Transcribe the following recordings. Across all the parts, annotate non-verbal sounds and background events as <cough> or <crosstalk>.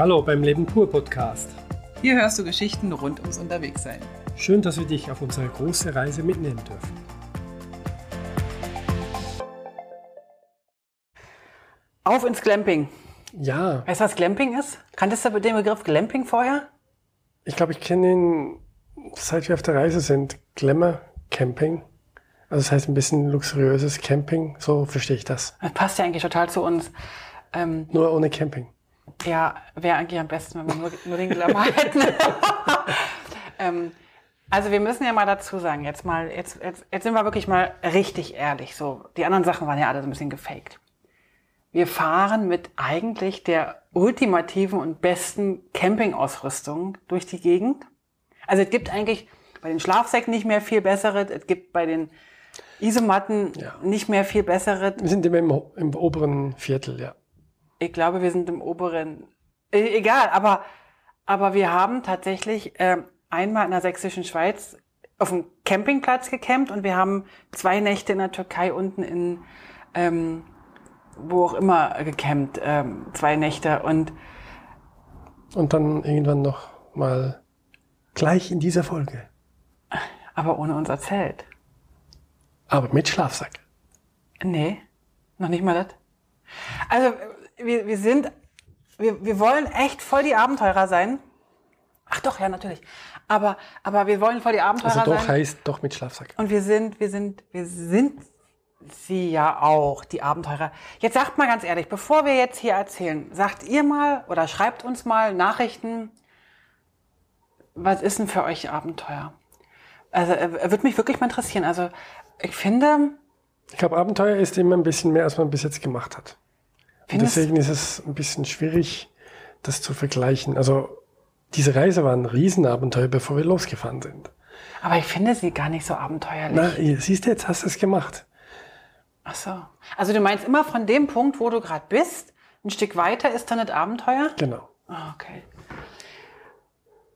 Hallo beim Leben pur Podcast. Hier hörst du Geschichten rund ums Unterwegssein. Schön, dass wir dich auf unsere große Reise mitnehmen dürfen. Auf ins Glamping. Ja, Weißt du, was Glamping ist? Kanntest du den Begriff Glamping vorher? ich glaube, ich kenne ihn, seit wir auf der Reise sind. Glamour Camping. Also das heißt ein bisschen luxuriöses Camping, so verstehe ich das. Das passt ja eigentlich total zu uns. Ähm, Nur ohne Camping. Ja, wäre eigentlich am besten, wenn wir nur, nur den Glamour <laughs> hätten. <laughs> ähm, also wir müssen ja mal dazu sagen, jetzt mal, jetzt, jetzt, jetzt sind wir wirklich mal richtig ehrlich. So, die anderen Sachen waren ja alle so ein bisschen gefaked. Wir fahren mit eigentlich der ultimativen und besten Campingausrüstung durch die Gegend. Also es gibt eigentlich bei den Schlafsäcken nicht mehr viel bessere, es gibt bei den Isomatten Ja. nicht mehr viel bessere. Wir sind immer im, im oberen Viertel, ja. Ich glaube, wir sind im oberen. Äh, egal, aber, aber wir haben tatsächlich ähm, einmal in der sächsischen Schweiz auf dem Campingplatz gecampt und wir haben zwei Nächte in der Türkei unten in ähm, wo auch immer gecampt, ähm, zwei Nächte und Und dann irgendwann noch mal gleich in dieser Folge. aber ohne unser Zelt. Aber mit Schlafsack. Nee, noch nicht mal das. Also wir, wir sind, wir, wir wollen echt voll die Abenteurer sein. Ach doch, ja, natürlich. Aber, aber wir wollen voll die Abenteurer Also doch sein. heißt doch mit Schlafsack. Und wir sind, wir sind, wir sind sie ja auch, die Abenteurer. Jetzt sagt mal ganz ehrlich, bevor wir jetzt hier erzählen, sagt ihr mal oder schreibt uns mal Nachrichten, was ist denn für euch Abenteuer? Also, äh, würde mich wirklich mal interessieren. Also, ich finde, Ich glaube, Abenteuer ist immer ein bisschen mehr, als man bis jetzt gemacht hat. Findest- deswegen ist es ein bisschen schwierig, das zu vergleichen. Also diese Reise war ein Riesenabenteuer, bevor wir losgefahren sind. aber ich finde sie gar nicht so abenteuerlich. Na, siehst du, jetzt hast du es gemacht. Ach so. Also, du meinst immer von dem Punkt, wo du gerade bist, ein Stück weiter ist dann das Abenteuer? Genau. Ah, okay.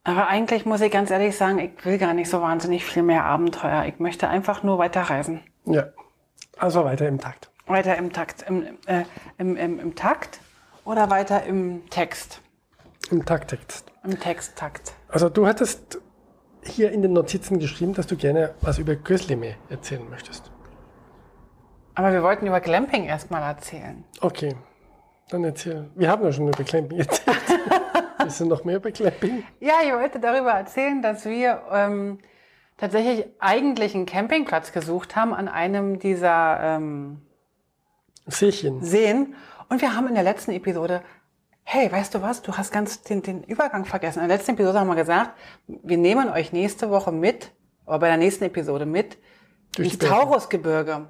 Aber eigentlich muss ich ganz ehrlich sagen, ich will gar nicht so wahnsinnig viel mehr Abenteuer. Ich möchte einfach nur weiterreisen. Ja. Also weiter im Takt. Weiter im Takt, im, äh, im, im, im Takt oder weiter im Text? Im Takttext. Im Texttakt. Also du hattest hier in den Notizen geschrieben, dass du gerne was über Göslime erzählen möchtest. Aber wir wollten über Glamping erstmal erzählen. Okay, dann erzähl. Wir haben ja schon über Clamping <laughs> erzählt. Willst du noch mehr über Clamping? Ja, ich wollte darüber erzählen, dass wir ähm, tatsächlich eigentlich einen Campingplatz gesucht haben an einem dieser ähm, Seechen. Seen. Und wir haben in der letzten Episode, hey, weißt du was, du hast ganz den, den Übergang vergessen. In der letzten Episode haben wir gesagt, wir nehmen euch nächste Woche mit, oder bei der nächsten Episode mit, Durch ins. Taurusgebirge.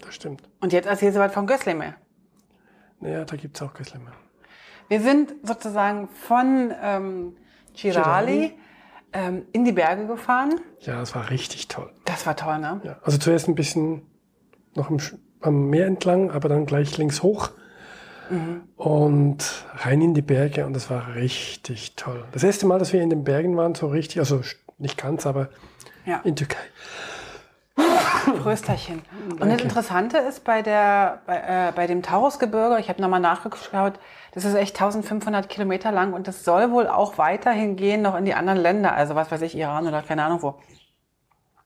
Das stimmt. Und jetzt erzählst du was von Gösleme. Naja, da gibt es auch Göslime. Wir sind sozusagen von ähm, Girali ähm, in die Berge gefahren. Ja, das war richtig toll. Das war toll, ne? Ja, also zuerst ein bisschen noch am, Sch- am Meer entlang, aber dann gleich links hoch und rein in die Berge und das war richtig toll. Das erste Mal, dass wir in den Bergen waren, so richtig, also nicht ganz, aber Ja. in Türkei. Prösterchen. Und das Interessante ist bei der, bei, äh, bei dem Taurusgebirge, ich habe nochmal nachgeschaut, das ist echt 1500 Kilometer lang und das soll wohl auch weiterhin gehen noch in die anderen Länder, also was weiß ich, Iran oder keine Ahnung wo.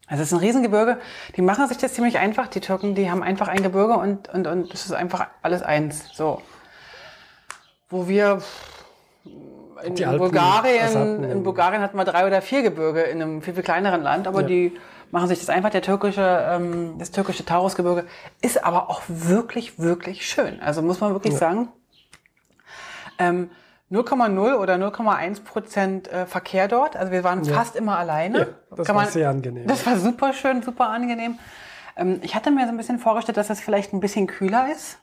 Also es ist ein Riesengebirge. Die machen sich das ziemlich einfach, die Türken, die haben einfach ein Gebirge und, und, und das ist einfach alles eins. So. Wo wir in Die Bulgarien, Alpen. in Bulgarien hatten wir drei oder vier Gebirge in einem viel, viel kleineren Land, aber Ja. die machen sich das einfach, der türkische, ähm, das türkische Taurusgebirge ist aber auch wirklich, wirklich schön. Also muss man wirklich sagen, ähm, 0,0 oder 0,1 Prozent äh, Verkehr dort. Also wir waren fast immer alleine. Ja, das war sehr angenehm. Das war super schön, super angenehm. Ähm, ich hatte mir so ein bisschen vorgestellt, dass es vielleicht ein bisschen kühler ist.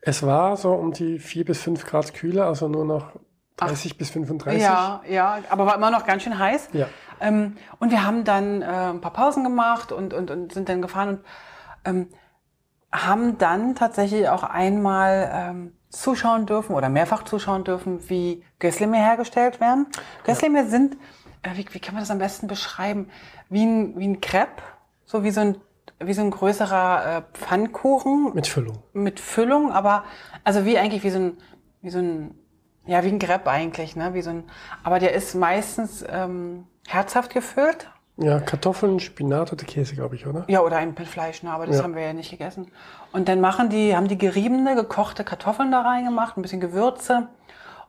Es war so um die 4 bis 5 Grad kühler, also nur noch 30 bis 35. Ja, ja, aber war immer noch ganz schön heiß. Ja. Ähm, und wir haben dann äh, ein paar Pausen gemacht und, und, und sind dann gefahren und ähm, haben dann tatsächlich auch einmal ähm, zuschauen dürfen oder mehrfach zuschauen dürfen, wie Göslime hergestellt werden. Göslime sind, äh, wie, wie kann man das am besten beschreiben? Wie ein, wie ein Crepe, so wie so ein, wie so ein größerer äh, Pfannkuchen Mit Füllung. mit Füllung, aber also wie eigentlich wie so ein, wie so ein Ja, wie ein Crepe eigentlich, ne? Wie so ein, aber der ist meistens ähm, herzhaft gefüllt. Ja, Kartoffeln, Spinat oder Käse, glaube ich, oder? Ja, oder ein Fleisch, ne? aber das Ja. haben wir ja nicht gegessen. Und dann machen die, haben die geriebene, gekochte Kartoffeln da reingemacht, ein bisschen Gewürze.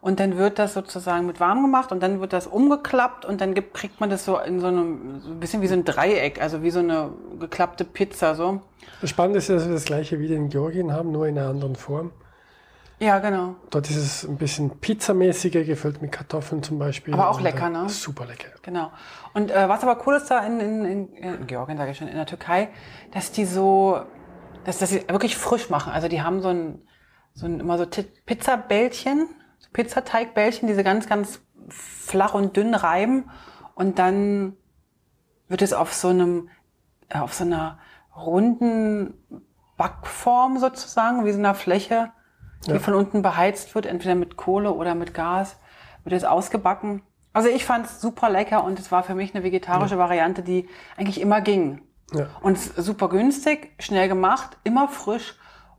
Und dann wird das sozusagen mit warm gemacht und dann wird das umgeklappt und dann gibt, kriegt man das so in so einem, so ein bisschen wie so ein Dreieck, also wie so eine geklappte Pizza, so. Das Spannende ist, dass wir das gleiche wieder in Georgien haben, nur in einer anderen Form. Ja, genau. Dort ist es ein bisschen pizzamäßiger, gefüllt mit Kartoffeln zum Beispiel. Aber auch lecker, äh, ne? Super lecker. Genau. Und äh, was aber cool ist da in, in, in, in Georgien, sage ich schon, in der Türkei, dass die so, dass, dass sie wirklich frisch machen. Also die haben so ein, so ein immer so Pizzabällchen, so Pizzateigbällchen, die sie ganz, ganz flach und dünn reiben und dann wird es auf so einem, äh, auf so einer runden Backform sozusagen, wie so einer Fläche, die Ja. von unten beheizt wird, entweder mit Kohle oder mit Gas, wird es ausgebacken. Also ich fand es super lecker und es war für mich eine vegetarische Variante, die eigentlich immer ging. Ja. Und super günstig, schnell gemacht, immer frisch.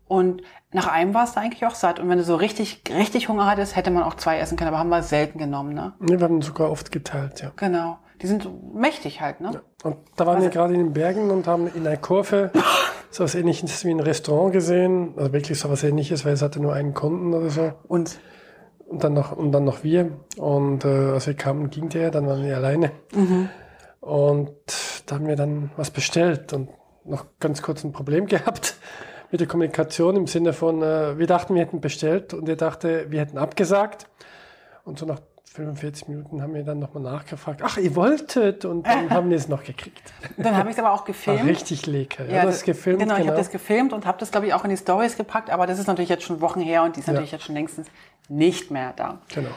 Und nach einem war es da eigentlich auch satt. Und wenn du so richtig, richtig Hunger hattest, hätte man auch zwei essen können, aber haben wir selten genommen, ne? Nee, wir haben sogar oft geteilt, ja. Genau. Die sind mächtig halt, ne? Und da waren wir gerade in den Bergen und haben in einer Kurve <laughs> so was ähnliches wie ein Restaurant gesehen. Also wirklich so was ähnliches, weil es hatte nur einen Kunden oder so. Und Und dann noch, und dann noch wir. Und äh, als wir kamen, ging der, dann waren wir alleine. Und da haben wir dann was bestellt und noch ganz kurz ein Problem <laughs> gehabt mit der Kommunikation im Sinne von, äh, wir dachten, wir hätten bestellt und er dachte, wir hätten abgesagt. Und so nach 45 Minuten haben wir dann nochmal nachgefragt, ach, ihr wolltet und dann haben wir es noch gekriegt. dann habe ich es aber auch War gefilmt. richtig lecker. Ja, das ist gefilmt, Genau, ich genau. habe das gefilmt und habe das, glaube ich, auch in die Stories gepackt, aber das ist natürlich jetzt schon Wochen her und die ist natürlich jetzt schon längstens nicht mehr da. Genau.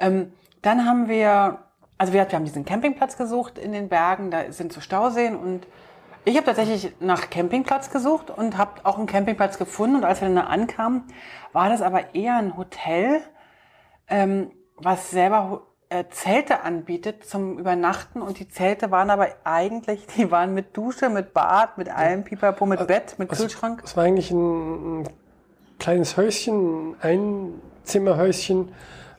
Ähm, dann haben wir, also wir, wir haben diesen Campingplatz gesucht in den Bergen, da sind so Stauseen und ich habe tatsächlich nach Campingplatz gesucht und habe auch einen Campingplatz gefunden und als wir dann da ankamen, war das aber eher ein Hotel, ähm, was selber äh, Zelte anbietet zum Übernachten und die Zelte waren aber eigentlich, die waren mit Dusche, mit Bad, mit allem Pipapo, mit Bett, mit Kühlschrank. Es war eigentlich ein, ein kleines Häuschen, ein Zimmerhäuschen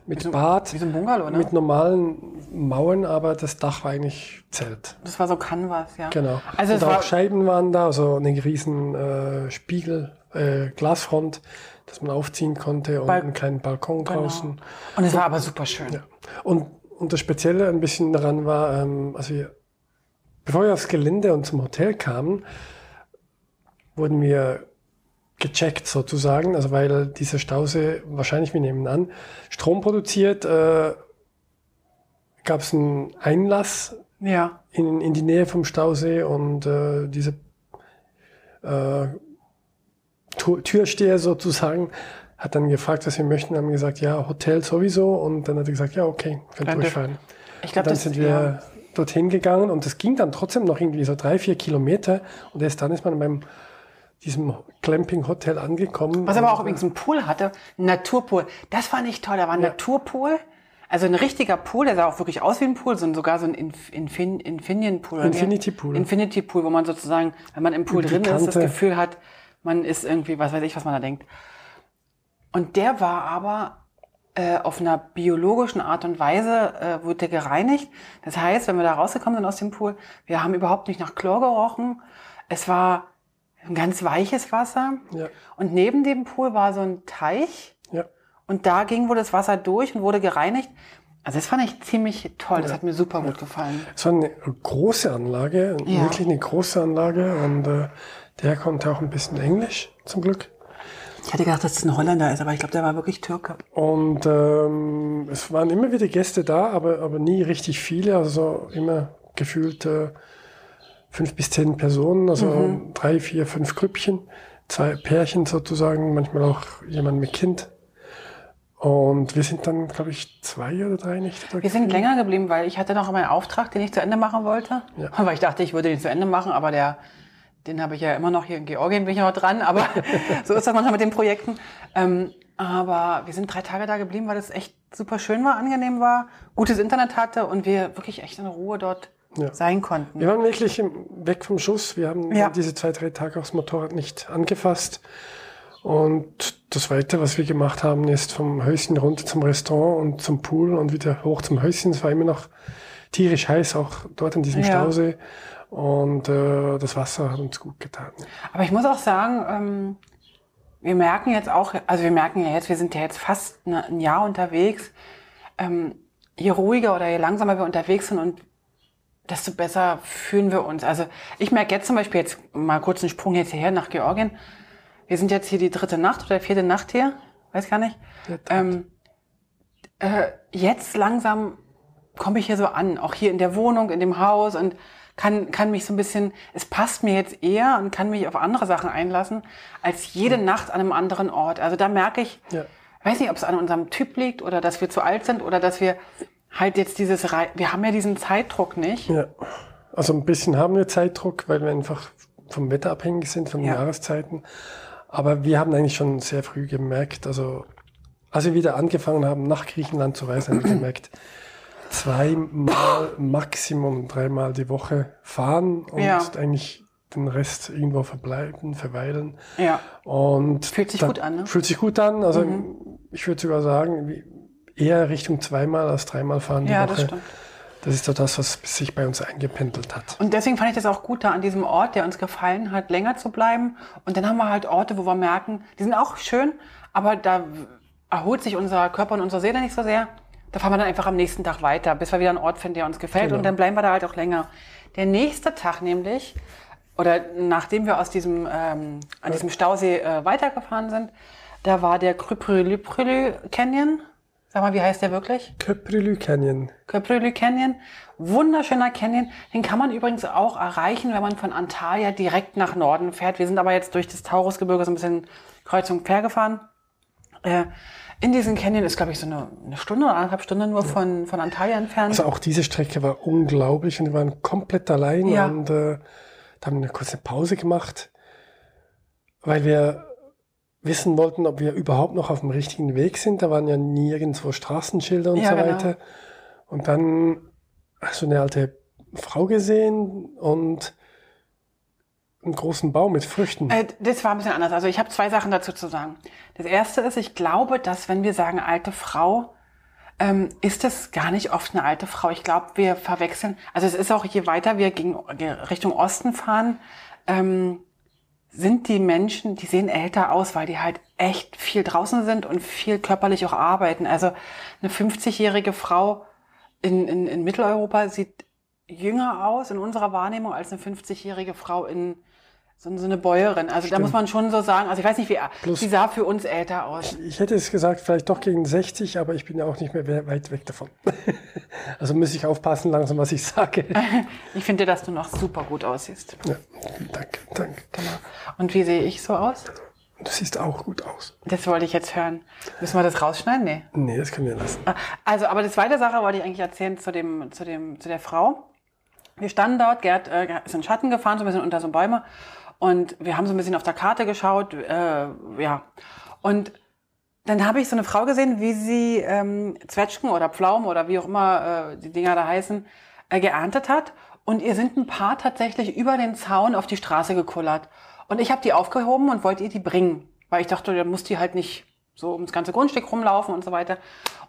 mit Bad, Wie so ein Bungalow, ne? mit normalen Mauern, aber das Dach war eigentlich Zelt. Das war so Canvas, ja. Genau. Also es Und auch war, Scheiben waren da, so eine riesen äh, Spiegel, äh, Glasfront, das man aufziehen konnte und Bal- einen kleinen Balkon genau. draußen. Und es war aber super schön. Ja. Und, und das Spezielle ein bisschen daran war, ähm, also wir, bevor wir aufs Gelände und zum Hotel kamen, wurden wir gecheckt sozusagen, also weil dieser Stausee, wahrscheinlich, wir nehmen an, Strom produziert, äh, gab es einen Einlass Ja. in, in die Nähe vom Stausee und äh, diese äh, Türsteher sozusagen hat dann gefragt, was wir möchten, haben gesagt, ja, Hotel sowieso und dann hat er gesagt, ja, okay, könnt durchfahren. Ich glaube, Dann sind ja. wir dorthin gegangen und das ging dann trotzdem noch irgendwie so drei, vier Kilometer und erst dann ist man beim diesem Clamping-Hotel angekommen. Was aber auch übrigens einen Pool hatte, ein Naturpool. Das fand ich toll. Da war ein Ja. Naturpool. Also ein richtiger Pool, der sah auch wirklich aus wie ein Pool, so ein, sogar so ein Inf Infin Infinity Pool. Infinity Pool. Infinity Pool, wo man sozusagen, wenn man im Pool die drin ist, das. Gefühl hat, man ist irgendwie, was weiß ich, was man da denkt. Und der war aber äh, auf einer biologischen Art und Weise äh, wurde der gereinigt. Das heißt, wenn wir da rausgekommen sind aus dem Pool, wir haben überhaupt nicht nach Chlor gerochen. Es war ein ganz weiches Wasser. Ja. Und neben dem Pool war so ein Teich. ja. Und da ging wohl das Wasser durch und wurde gereinigt. Also das fand ich ziemlich toll. Das Ja. hat mir super gut gefallen. Es war eine große Anlage, Ja. wirklich eine große Anlage und äh, der konnte auch ein bisschen Englisch, zum Glück. Ich hatte gedacht, dass es ein Holländer ist, aber ich glaube, der war wirklich Türke. Und ähm, es waren immer wieder Gäste da, aber, aber nie richtig viele, also immer gefühlt äh, fünf bis zehn Personen, also Mhm. drei, vier, fünf Grüppchen, zwei Pärchen sozusagen, manchmal auch jemand mit Kind. Und wir sind dann, glaube ich, zwei oder drei Nächte da Wir sind geblieben. länger geblieben, weil ich hatte noch meinen Auftrag, den ich zu Ende machen wollte. Ja. Weil ich dachte, ich würde den zu Ende machen, aber der, den habe ich ja immer noch hier in Georgien, bin ich noch dran. Aber <laughs> so ist das manchmal mit den Projekten. Ähm, aber wir sind drei Tage da geblieben, weil es echt super schön war, angenehm war, gutes Internet hatte und wir wirklich echt in Ruhe dort Ja. sein konnten. Wir waren wirklich weg vom Schuss. Wir haben Ja. diese zwei, drei Tage aufs Motorrad nicht angefasst. Und das Zweite, was wir gemacht haben, ist vom Häuschen runter zum Restaurant und zum Pool und wieder hoch zum Häuschen. Es war immer noch tierisch heiß, auch dort in diesem Ja. Stausee. Und äh, das Wasser hat uns gut getan. Aber ich muss auch sagen, ähm, wir merken jetzt auch, also wir merken ja jetzt, wir sind ja jetzt fast ne- ein Jahr unterwegs. Ähm, je ruhiger oder je langsamer wir unterwegs sind und desto besser fühlen wir uns. Also ich merke jetzt zum Beispiel jetzt mal kurz einen Sprung jetzt hierher nach Georgien. Wir sind jetzt hier die dritte Nacht oder vierte Nacht hier, weiß gar nicht. Ähm, äh, jetzt langsam komme ich hier so an, auch hier in der Wohnung, in dem Haus und kann, kann mich so ein bisschen, es passt mir jetzt eher und kann mich auf andere Sachen einlassen, als jede Nacht an einem anderen Ort. Also da merke ich, Ja. weiß nicht, ob es an unserem Typ liegt oder dass wir zu alt sind oder dass wir halt jetzt dieses, Rei wir haben ja diesen Zeitdruck nicht. Ja. Also ein bisschen haben wir Zeitdruck, weil wir einfach vom Wetter abhängig sind, von den Ja. Jahreszeiten. Aber wir haben eigentlich schon sehr früh gemerkt, also als wir wieder angefangen haben, nach Griechenland zu reisen, haben wir gemerkt, zweimal, Maximum dreimal die Woche fahren und Ja. eigentlich den Rest irgendwo verbleiben, verweilen. Ja. Und Fühlt sich gut an, ne? Fühlt sich gut an. Also ich würde sogar sagen, eher Richtung zweimal als dreimal fahren die Ja, Woche. das stimmt. Das ist so das, was sich bei uns eingependelt hat. Und deswegen fand ich das auch gut, da an diesem Ort, der uns gefallen hat, länger zu bleiben. Und dann haben wir halt Orte, wo wir merken, die sind auch schön, aber da erholt sich unser Körper und unsere Seele nicht so sehr. Da fahren wir dann einfach am nächsten Tag weiter, bis wir wieder einen Ort finden, der uns gefällt. Genau. Und dann bleiben wir da halt auch länger. Der nächste Tag nämlich, oder nachdem wir aus diesem, ähm, an diesem Stausee äh, weitergefahren sind, da war der Krüprülü Canyon. Sag mal, wie heißt der wirklich? Köprülü Canyon. Köprülü Canyon. Wunderschöner Canyon. Den kann man übrigens auch erreichen, wenn man von Antalya direkt nach Norden fährt. Wir sind aber jetzt durch das Taurusgebirge so ein bisschen kreuz und quer gefahren. Äh, in diesen Canyon ist, glaube ich, so eine, eine Stunde oder anderthalb Stunden nur von, von Antalya entfernt. Also auch diese Strecke war unglaublich und wir waren komplett allein Ja. und äh, da haben wir eine kurze Pause gemacht, weil wir wissen wollten, ob wir überhaupt noch auf dem richtigen Weg sind. Da waren ja nirgendwo Straßenschilder und Ja, so genau. weiter. Und dann hast du eine alte Frau gesehen und einen großen Baum mit Früchten. Äh, das war ein bisschen anders. Also ich habe zwei Sachen dazu zu sagen. Das erste ist, ich glaube, dass wenn wir sagen alte Frau, ähm, ist es gar nicht oft eine alte Frau. Ich glaube, wir verwechseln. Also es ist auch, je weiter wir gegen Richtung Osten fahren, ähm, sind die Menschen, die sehen älter aus, weil die halt echt viel draußen sind und viel körperlich auch arbeiten. Also eine 50-jährige Frau in, in, in Mitteleuropa sieht jünger aus in unserer Wahrnehmung als eine 50-jährige Frau in so, so eine Bäuerin. Also da Stimmt. muss man schon so sagen, also ich weiß nicht, wie Plus- sie sah für uns älter aus. Ich hätte es gesagt, vielleicht doch gegen 60, aber ich bin ja auch nicht mehr we- weit weg davon. <laughs> also muss ich aufpassen langsam, was ich sage. <laughs> Ich finde, dass du noch super gut aussiehst. Ja, danke, danke. Genau. Und wie sehe ich so aus? Du siehst auch gut aus. Das wollte ich jetzt hören. Müssen wir das rausschneiden? Nee. Nee, das können wir lassen. Also, aber die zweite Sache wollte ich eigentlich erzählen zu, dem, zu, dem, zu der Frau. Wir standen dort, Gerd äh, ist in den Schatten gefahren, so ein bisschen unter so Bäume. Und wir haben so ein bisschen auf der Karte geschaut. Äh, ja. Und dann habe ich so eine Frau gesehen, wie sie ähm, Zwetschgen oder Pflaumen oder wie auch immer äh, die Dinger da heißen, äh, geerntet hat. Und ihr sind ein paar tatsächlich über den Zaun auf die Straße gekullert. Und ich habe die aufgehoben und wollte ihr die bringen. Weil ich dachte, dann muss die halt nicht so ums ganze Grundstück rumlaufen und so weiter.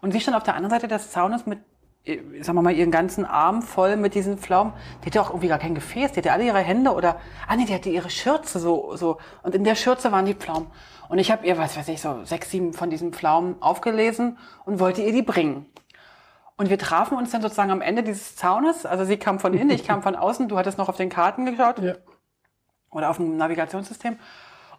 Und sie stand auf der anderen Seite des Zaunes mit, sagen wir mal, ihren ganzen Arm voll mit diesen Pflaumen. Die hatte auch irgendwie gar kein Gefäß. Die hatte alle ihre Hände oder, ah nee, die hatte ihre Schürze so, so. Und in der Schürze waren die Pflaumen. Und ich habe ihr, was weiß ich, so sechs, sieben von diesen Pflaumen aufgelesen und wollte ihr die bringen. Und wir trafen uns dann sozusagen am Ende dieses Zaunes. Also sie kam von innen, ich kam von außen. Du hattest noch auf den Karten geschaut Ja. oder auf dem Navigationssystem.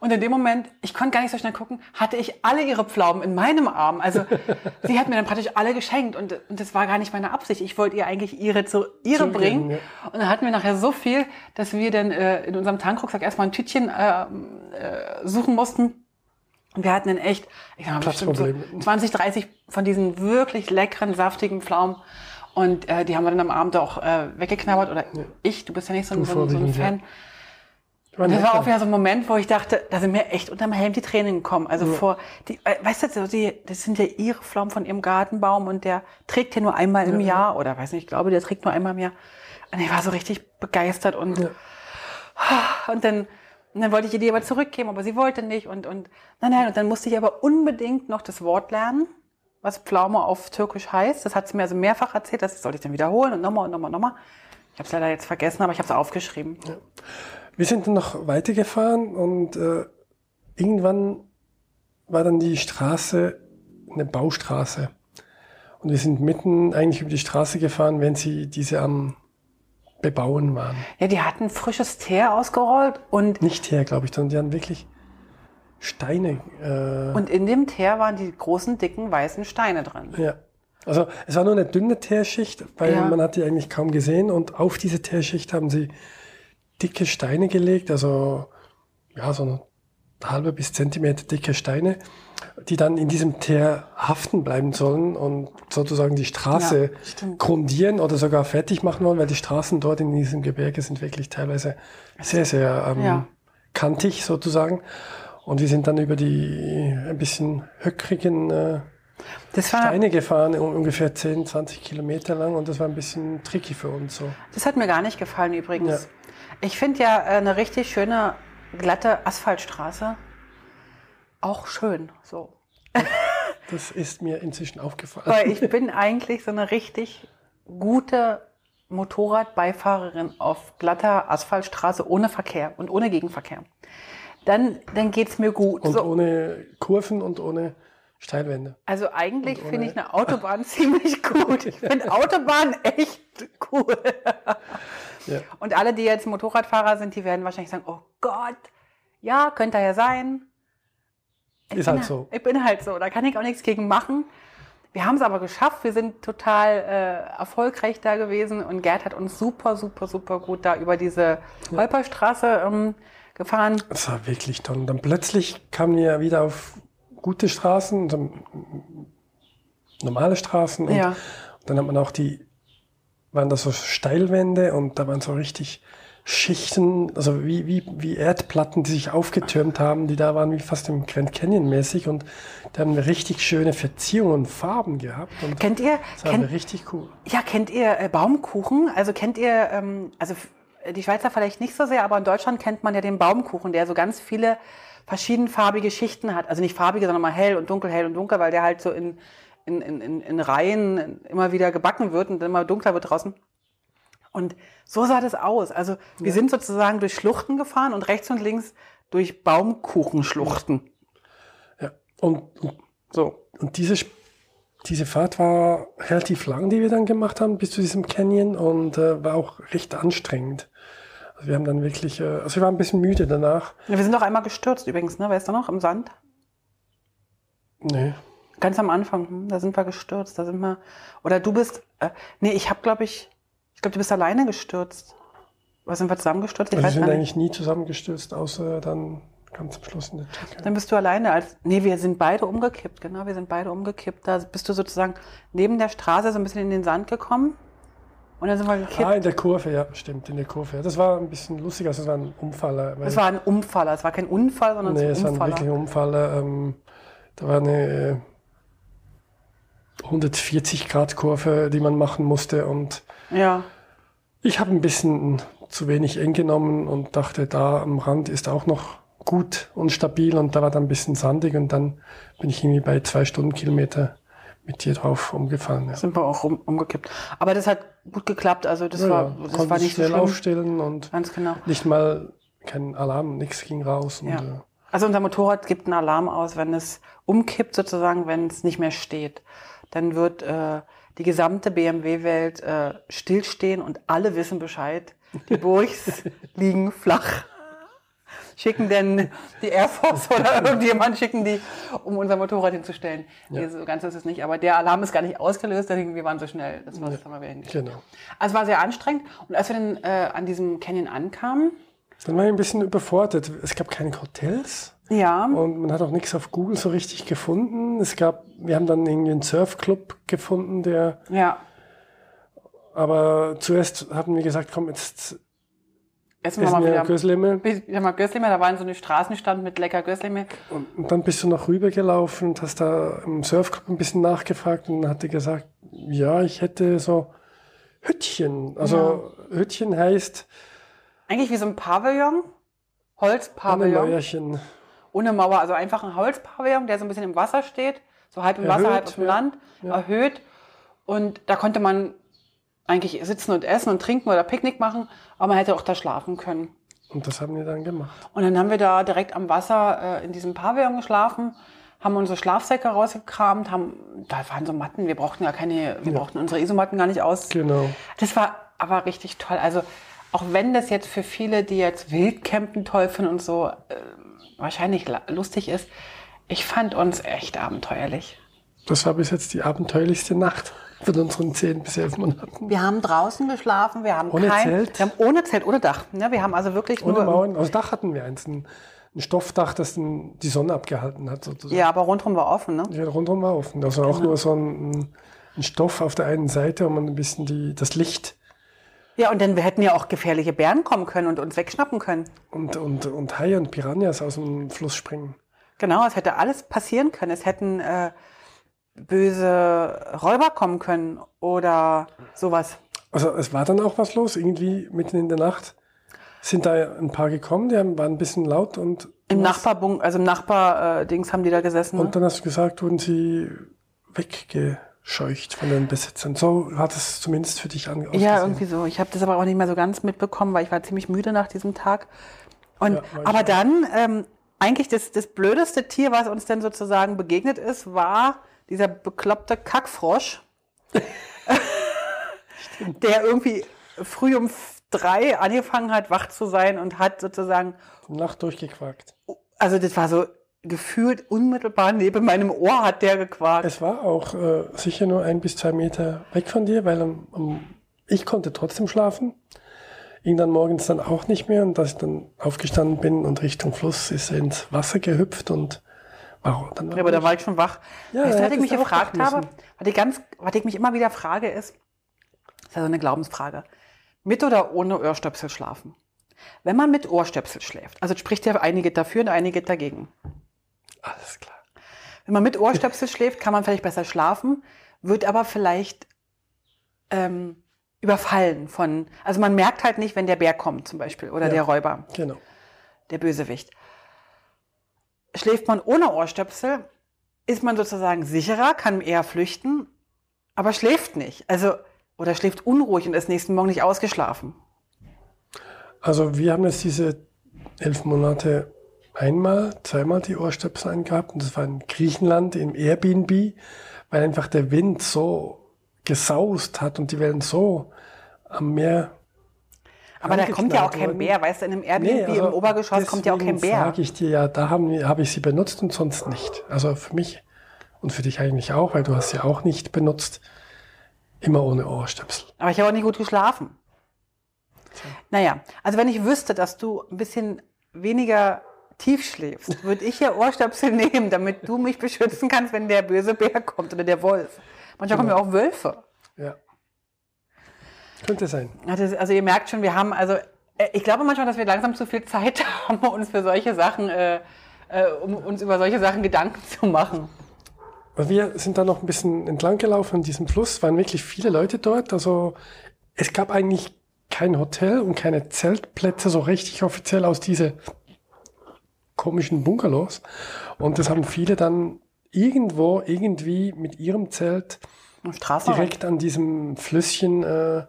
Und in dem Moment, ich konnte gar nicht so schnell gucken, hatte ich alle ihre Pflaumen in meinem Arm. Also <laughs> sie hat mir dann praktisch alle geschenkt und, und das war gar nicht meine Absicht. Ich wollte ihr eigentlich ihre zu ihre Zugeben, bringen. ja. Und dann hatten wir nachher so viel, dass wir dann äh, in unserem Tankrucksack erstmal ein Tütchen äh, äh, suchen mussten. Und wir hatten dann echt, ich sag mal, bestimmt so Platzprobleme. 20, 30 von diesen wirklich leckeren, saftigen Pflaumen. Und äh, die haben wir dann am Abend auch äh, weggeknabbert. Oder ich, du bist ja nicht so ein, so so ein vorwiegend, ja. Das war auch ja. wieder so ein Moment, wo ich dachte, da sind mir echt unterm Helm die Tränen gekommen. Also vor, die, äh, weißt du, die, das sind ja ihre Pflaumen von ihrem Gartenbaum und der trägt ja nur einmal im Jahr oder weiß nicht, ich glaube, der trägt nur einmal im Jahr. Und ich war so richtig begeistert und, und dann Und dann wollte ich ihr die aber zurückgeben, aber sie wollte nicht. Und, und nein, nein, und dann musste ich aber unbedingt noch das Wort lernen, was Pflaume auf Türkisch heißt. Das hat sie mir also mehrfach erzählt, das sollte ich dann wiederholen und nochmal und nochmal und nochmal. Ich habe es leider jetzt vergessen, aber ich habe es aufgeschrieben. Ja. Wir sind dann noch weitergefahren und äh, irgendwann war dann die Straße eine Baustraße. Und wir sind mitten eigentlich über die Straße gefahren, wenn sie diese am Bebauen waren. Ja, die hatten frisches Teer ausgerollt und. Nicht Teer, glaube ich, sondern die hatten wirklich Steine. Äh und in dem Teer waren die großen, dicken, weißen Steine drin. Ja. Also es war nur eine dünne Teerschicht, weil ja. man hat die eigentlich kaum gesehen. Und auf diese Teerschicht haben sie dicke Steine gelegt, also ja, so eine halbe bis Zentimeter dicke Steine die dann in diesem Teer haften bleiben sollen und sozusagen die Straße ja, grundieren oder sogar fertig machen wollen, weil die Straßen dort in diesem Gebirge sind wirklich teilweise sehr, sehr ähm, ja. kantig sozusagen. Und wir sind dann über die ein bisschen höckrigen äh, Steine gefahren, ungefähr 10, 20 Kilometer lang und das war ein bisschen tricky für uns so. Das hat mir gar nicht gefallen übrigens. Ja. Ich finde ja äh, eine richtig schöne glatte Asphaltstraße auch schön. So. <laughs> Das ist mir inzwischen aufgefallen. Weil ich bin eigentlich so eine richtig gute Motorradbeifahrerin auf glatter Asphaltstraße ohne Verkehr und ohne Gegenverkehr. Dann, dann geht's mir gut. Und so. ohne Kurven und ohne Steilwände. Also eigentlich finde ich eine Autobahn <laughs> ziemlich gut. Ich finde Autobahn echt cool. <laughs> Ja. Und alle, die jetzt Motorradfahrer sind, die werden wahrscheinlich sagen, oh Gott, ja, könnte ja sein. Ich ist halt so. Ich bin halt so. Da kann ich auch nichts gegen machen. Wir haben es aber geschafft. Wir sind total äh, erfolgreich da gewesen und Gerd hat uns super, super, super gut da über diese. Holperstraße ähm, gefahren. Das war wirklich toll. Und dann plötzlich kamen wir wieder auf gute Straßen, normale Straßen. Und, ja. und dann hat man auch die, waren da so Steilwände und da waren so richtig Schichten, also wie, wie, wie Erdplatten, die sich aufgetürmt haben, die da waren wie fast im Grand Canyon mäßig und da haben richtig schöne Verzierungen und Farben gehabt. Und kennt ihr? Das war kennt, richtig cool. Ja, kennt ihr äh, Baumkuchen? Also kennt ihr, ähm, also die Schweizer vielleicht nicht so sehr, aber in Deutschland kennt man ja den Baumkuchen, der so ganz viele verschiedenfarbige Schichten hat. Also nicht farbige, sondern mal hell und dunkel, hell und dunkel, weil der halt so in, in, in, in Reihen immer wieder gebacken wird und immer dunkler wird draußen. Und so sah das aus. Also wir ja. sind sozusagen durch Schluchten gefahren und rechts und links durch Baumkuchenschluchten. Ja, und, und so. Und diese, diese Fahrt war relativ lang, die wir dann gemacht haben, bis zu diesem Canyon und äh, war auch recht anstrengend. Also wir haben dann wirklich, äh, also wir waren ein bisschen müde danach. Ja, wir sind auch einmal gestürzt übrigens, ne? Weißt du noch, im Sand? Nee. Ganz am Anfang, hm, da sind wir gestürzt, da sind wir, oder du bist, äh, nee, ich habe glaube ich, ich glaube, du bist alleine gestürzt. Was sind wir zusammengestürzt? Ich also wir sind eigentlich nie zusammengestürzt, außer dann ganz zum Schluss in der Türkei. Dann bist du alleine als, nee, wir sind beide umgekippt, genau, wir sind beide umgekippt. Da bist du sozusagen neben der Straße so ein bisschen in den Sand gekommen. Und dann sind wir gekippt. Ah, in der Kurve, ja, stimmt, in der Kurve. Das war ein bisschen lustig, also es war ein Umfaller. Es war ein Umfaller, es war kein Unfall, sondern nee, ein es war ein wirklich ein Umfaller. Ähm, da war eine 140 Grad Kurve, die man machen musste und ja. Ich habe ein bisschen zu wenig eng genommen und dachte, da am Rand ist auch noch gut und stabil und da war dann ein bisschen sandig und dann bin ich irgendwie bei zwei Stundenkilometer mit dir drauf umgefallen. Ja. Sind wir auch um, umgekippt. Aber das hat gut geklappt, also das ja, war, das war nicht schnell so schlimm. aufstellen und Ganz genau. nicht mal kein Alarm, nichts ging raus. Und, ja. Äh, also unser Motorrad gibt einen Alarm aus, wenn es umkippt sozusagen, wenn es nicht mehr steht. Dann wird äh, die gesamte BMW-Welt äh, stillstehen und alle wissen Bescheid. Die Burgs <laughs> liegen flach. Schicken denn die Air Force oder <laughs> irgendjemand schicken die, um unser Motorrad hinzustellen. Ja. Nee, so ganz ist es nicht. Aber der Alarm ist gar nicht ausgelöst, deswegen wir waren so schnell. Das war ja. haben wir hingestellt. Genau. Also es war sehr anstrengend. Und als wir dann äh, an diesem Canyon ankamen, dann war ich ein bisschen überfordert. Es gab keine Hotels. Ja. Und man hat auch nichts auf Google so richtig gefunden. Es gab, wir haben dann irgendwie einen Surfclub gefunden, der. Ja. Aber zuerst haben wir gesagt, komm, jetzt Essen wir mal wieder Gösleme. Ja, mal Gösleme, da war so eine Straßenstand mit lecker Gösleme. Und, und, dann bist du noch rübergelaufen und hast da im Surfclub ein bisschen nachgefragt und hat er gesagt, ja, ich hätte so Hüttchen. Also ja. Hüttchen heißt... Eigentlich wie so ein Pavillon Holzpavillon. Mäuerchen. Ohne Mauer, also einfach ein Holzpavillon, der so ein bisschen im Wasser steht, so halb im Wasser, Erhöht, halb auf dem ja. Land, erhöht. Und da konnte man eigentlich sitzen und essen und trinken oder Picknick machen, aber man hätte auch da schlafen können. Und das haben wir dann gemacht. Und dann haben wir da direkt am Wasser äh, in diesem Pavillon geschlafen, haben unsere Schlafsäcke rausgekramt, haben, da waren so Matten, wir brauchten ja keine, wir brauchten unsere Isomatten gar nicht aus. Genau. Das war aber richtig toll. Also auch wenn das jetzt für viele, die jetzt Wildcampen toll finden und so, äh, wahrscheinlich lustig ist, ich fand uns echt abenteuerlich. Das war bis jetzt die abenteuerlichste Nacht von unseren zehn bis elf Monaten. Wir haben draußen geschlafen, wir haben Ohne kein, Zelt? wir haben ohne Zelt, ohne Dach. Ne? Wir haben also wirklich Ohne nur Mauern. Aus Dach hatten wir eins. Ein, ein Stoffdach, das den, die Sonne abgehalten hat, sozusagen. ja, aber rundherum war offen. Ne? Ja, rundherum war offen. Also auch nur so ein, ein Stoff auf der einen Seite, um ein bisschen die, das Licht Ja, und dann wir hätten ja auch gefährliche Bären kommen können und uns wegschnappen können. und, und, und Haie und Piranhas aus dem Fluss springen. Genau, es hätte alles passieren können. Es hätten äh, böse Räuber kommen können oder sowas. Also es war dann auch was los, irgendwie mitten in der Nacht. Sind da ein paar gekommen, die haben, waren ein bisschen laut und, Im? Nachbarbunk, also im Nachbar-Dings haben die da gesessen. Ne? und dann hast du gesagt, wurden sie weggescheucht von den Besitzern. So hat es zumindest für dich ange Ja, irgendwie so. Ich habe das aber auch nicht mehr so ganz mitbekommen, weil ich war ziemlich müde nach diesem Tag. Und, Ja, aber dann, ähm, eigentlich das, das blödeste Tier, was uns denn sozusagen begegnet ist, war dieser bekloppte Kackfrosch, <laughs> der irgendwie früh um drei angefangen hat, wach zu sein und hat sozusagen, Nacht durchgequakt. also das war so gefühlt unmittelbar neben meinem Ohr hat der gequakt. Es war auch äh, sicher nur ein bis zwei Meter weg von dir, weil am, am, ich konnte trotzdem schlafen. Irgendwann morgens dann auch nicht mehr. Und als ich dann aufgestanden bin und Richtung Fluss ist er ins Wasser gehüpft und wow, dann war Ja, aber da war ich schon wach. Ja, weißt was ich mich gefragt habe? Was ich, ganz, was ich mich immer wieder frage ist, das ist ja so eine Glaubensfrage, mit oder ohne Ohrstöpsel schlafen? Wenn man mit Ohrstöpsel schläft, also spricht ja einige dafür und einige dagegen. Alles klar. Wenn man mit Ohrstöpsel schläft, kann man vielleicht besser schlafen, wird aber vielleicht ähm, überfallen von, also man merkt halt nicht, wenn der Bär kommt zum Beispiel oder Ja. der Räuber, Genau. der Bösewicht. Schläft man ohne Ohrstöpsel, ist man sozusagen sicherer, kann eher flüchten, aber schläft nicht. Also, oder schläft unruhig und ist nächsten Morgen nicht ausgeschlafen. Also wir haben jetzt diese elf Monate einmal, zweimal die Ohrstöpsel eingehabt und das war in Griechenland im Airbnb, weil einfach der Wind so gesaust hat und die Wellen so am Meer. Aber da kommt ja auch kein. Bär, weißt du, in einem Airbnb also im Obergeschoss kommt ja auch kein Bär. Sage ich dir ja, da habe ich sie benutzt und sonst nicht. Also für mich und für dich eigentlich auch, weil du hast sie auch nicht benutzt, immer ohne Ohrstöpsel. Aber ich habe auch nicht gut geschlafen. Naja, also wenn ich wüsste, dass du ein bisschen weniger tief schläfst, würde ich ja Ohrstöpsel <laughs> nehmen, damit du mich beschützen kannst, wenn der böse Bär kommt oder der Wolf. Manchmal kommen ja auch Wölfe. Ja. Könnte sein. Das- Also ihr merkt schon, wir haben, also äh, ich glaube manchmal, dass wir langsam zu viel Zeit <laughs> haben, uns für solche Sachen, äh, äh, um uns über solche Sachen Gedanken zu machen. Wir sind dann noch ein bisschen entlang gelaufen an diesem Fluss, waren wirklich viele Leute dort. Also es gab eigentlich kein Hotel und keine Zeltplätze so richtig offiziell aus diese komischen Bungalows. Und das haben viele dann irgendwo irgendwie mit ihrem Zelt direkt an diesem Flüsschen äh,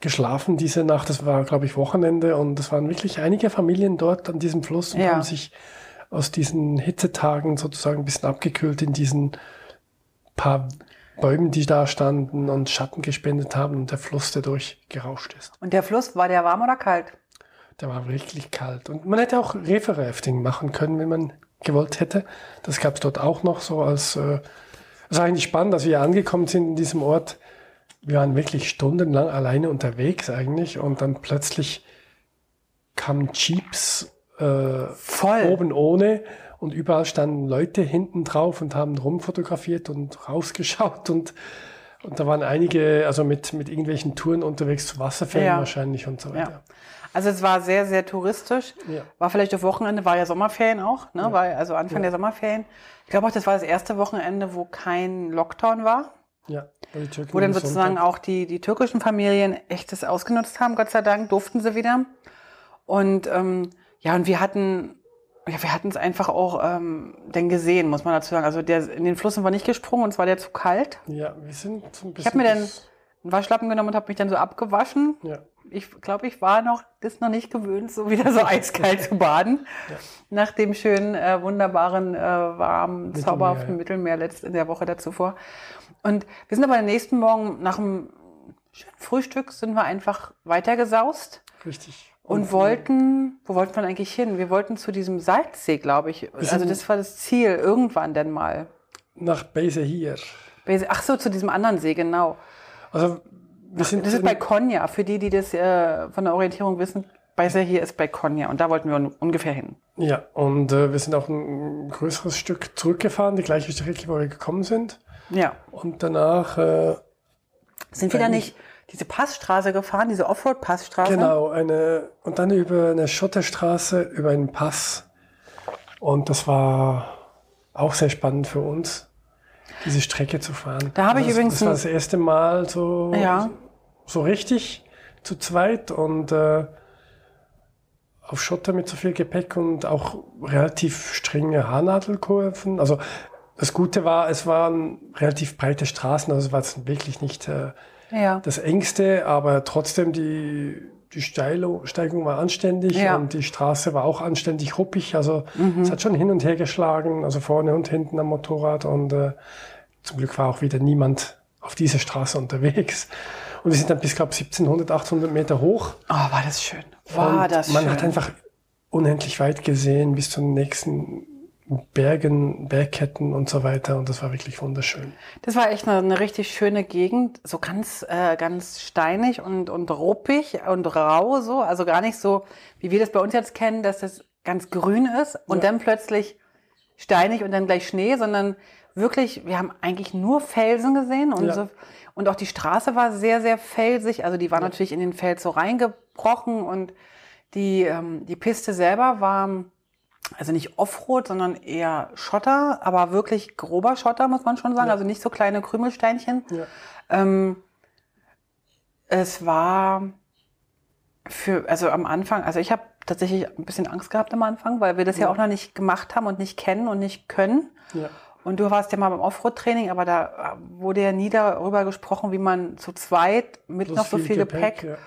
geschlafen diese Nacht. Das war, glaube ich, Wochenende und es waren wirklich einige Familien dort an diesem Fluss und Ja. haben sich aus diesen Hitzetagen sozusagen ein bisschen abgekühlt in diesen paar Bäumen, die da standen und Schatten gespendet haben und der Fluss, der durchgerauscht ist. Und der Fluss, war der warm oder kalt? Der war wirklich kalt. Und man hätte auch Referrafting machen können, wenn man gewollt hätte. Das gab es dort auch noch so als... Äh, es war eigentlich spannend, dass wir angekommen sind in diesem Ort. Wir waren wirklich stundenlang alleine unterwegs eigentlich und dann plötzlich kamen Jeeps äh, Voll. oben ohne und überall standen Leute hinten drauf und haben rumfotografiert und <laughs> rausgeschaut und, und da waren einige, also mit, mit irgendwelchen Touren unterwegs zu Wasserfällen Ja. wahrscheinlich und so weiter. Ja. Also es war sehr, sehr touristisch. Ja. War vielleicht auf Wochenende, war ja Sommerferien auch, ne? War also Anfang der Sommerferien. Ich glaube auch, das war das erste Wochenende, wo kein Lockdown war. Ja, Wo dann sozusagen Sonntag- auch die, die türkischen Familien echt das ausgenutzt haben, Gott sei Dank, durften sie wieder. Und ähm, ja, und wir hatten, ja, wir hatten es einfach auch ähm, denn gesehen, muss man dazu sagen. Also der, in den Fluss sind wir nicht gesprungen, uns war der zu kalt. Ja, wir sind so ein bisschen. Ich habe mir dann einen Waschlappen genommen und habe mich dann so abgewaschen. Ja. Ich glaube, ich war noch, das noch nicht gewöhnt, so wieder so <laughs> eiskalt zu baden. Ja. Nach dem schönen, äh, wunderbaren, äh, warmen, Mittelmeer, zauberhaften ja. Mittelmeer letzt in der Woche dazuvor. Und wir sind aber am nächsten Morgen nach dem schönen Frühstück sind wir einfach weitergesaust Richtig. Und wollten, wo wollten wir eigentlich hin? Wir wollten zu diesem Salzsee, glaube ich. Also das war das Ziel, irgendwann denn mal. Nach Base hier. Ach so, zu diesem anderen See, genau. Also, wir sind. Das ist bei Konya. Für die, die das äh, von der Orientierung wissen, Beiser hier ist bei Konya. Und da wollten wir un ungefähr hin. Ja, und äh, wir sind auch ein größeres Stück zurückgefahren, die gleiche Strecke, wo wir gekommen sind. Ja. Und danach, äh, Sind wir da nicht diese Passstraße gefahren, diese Offroad-Passstraße? genau, eine, und dann über eine Schotterstraße, über einen Pass. Und das war auch sehr spannend für uns, diese Strecke zu fahren. Da habe ich das, übrigens Das war das erste Mal so, Ja. so richtig zu zweit und äh, auf Schotter mit so viel Gepäck und auch relativ strenge Haarnadelkurven. Also das Gute war, es waren relativ breite Straßen, also es war jetzt wirklich nicht äh, Ja. das engste, aber trotzdem die, die Steilo, Steigung war anständig Ja. und die Straße war auch anständig ruppig. Also es hat schon hin und her geschlagen, also vorne und hinten am Motorrad und äh, zum Glück war auch wieder niemand auf dieser Straße unterwegs. Und wir sind dann bis, glaube 1700, 800 Meter hoch. Oh, war das schön. War und das man schön. hat einfach unendlich weit gesehen bis zu den nächsten Bergen, Bergketten und so weiter. Und das war wirklich wunderschön. Das war echt eine, eine richtig schöne Gegend, so ganz, äh, ganz steinig und, und ruppig und rau so. Also gar nicht so, wie wir das bei uns jetzt kennen, dass das ganz grün ist und Ja. dann plötzlich steinig und dann gleich Schnee, sondern wirklich, wir haben eigentlich nur Felsen gesehen und Ja. so. Und auch die Straße war sehr, sehr felsig. Also die war natürlich in den Fels so reingebrochen und die, ähm, die Piste selber war also nicht Offroad, sondern eher Schotter, aber wirklich grober Schotter, muss man schon sagen. Ja. Also nicht so kleine Krümelsteinchen. Ja. Ähm, es war für, also am Anfang, also ich habe tatsächlich ein bisschen Angst gehabt am Anfang, weil wir das ja. Ja. auch noch nicht gemacht haben und nicht kennen und nicht können. Ja. Und du warst ja mal beim Offroad-Training, aber da wurde ja nie darüber gesprochen, wie man zu zweit mit Plus noch so viel Gepäck, ja, ja.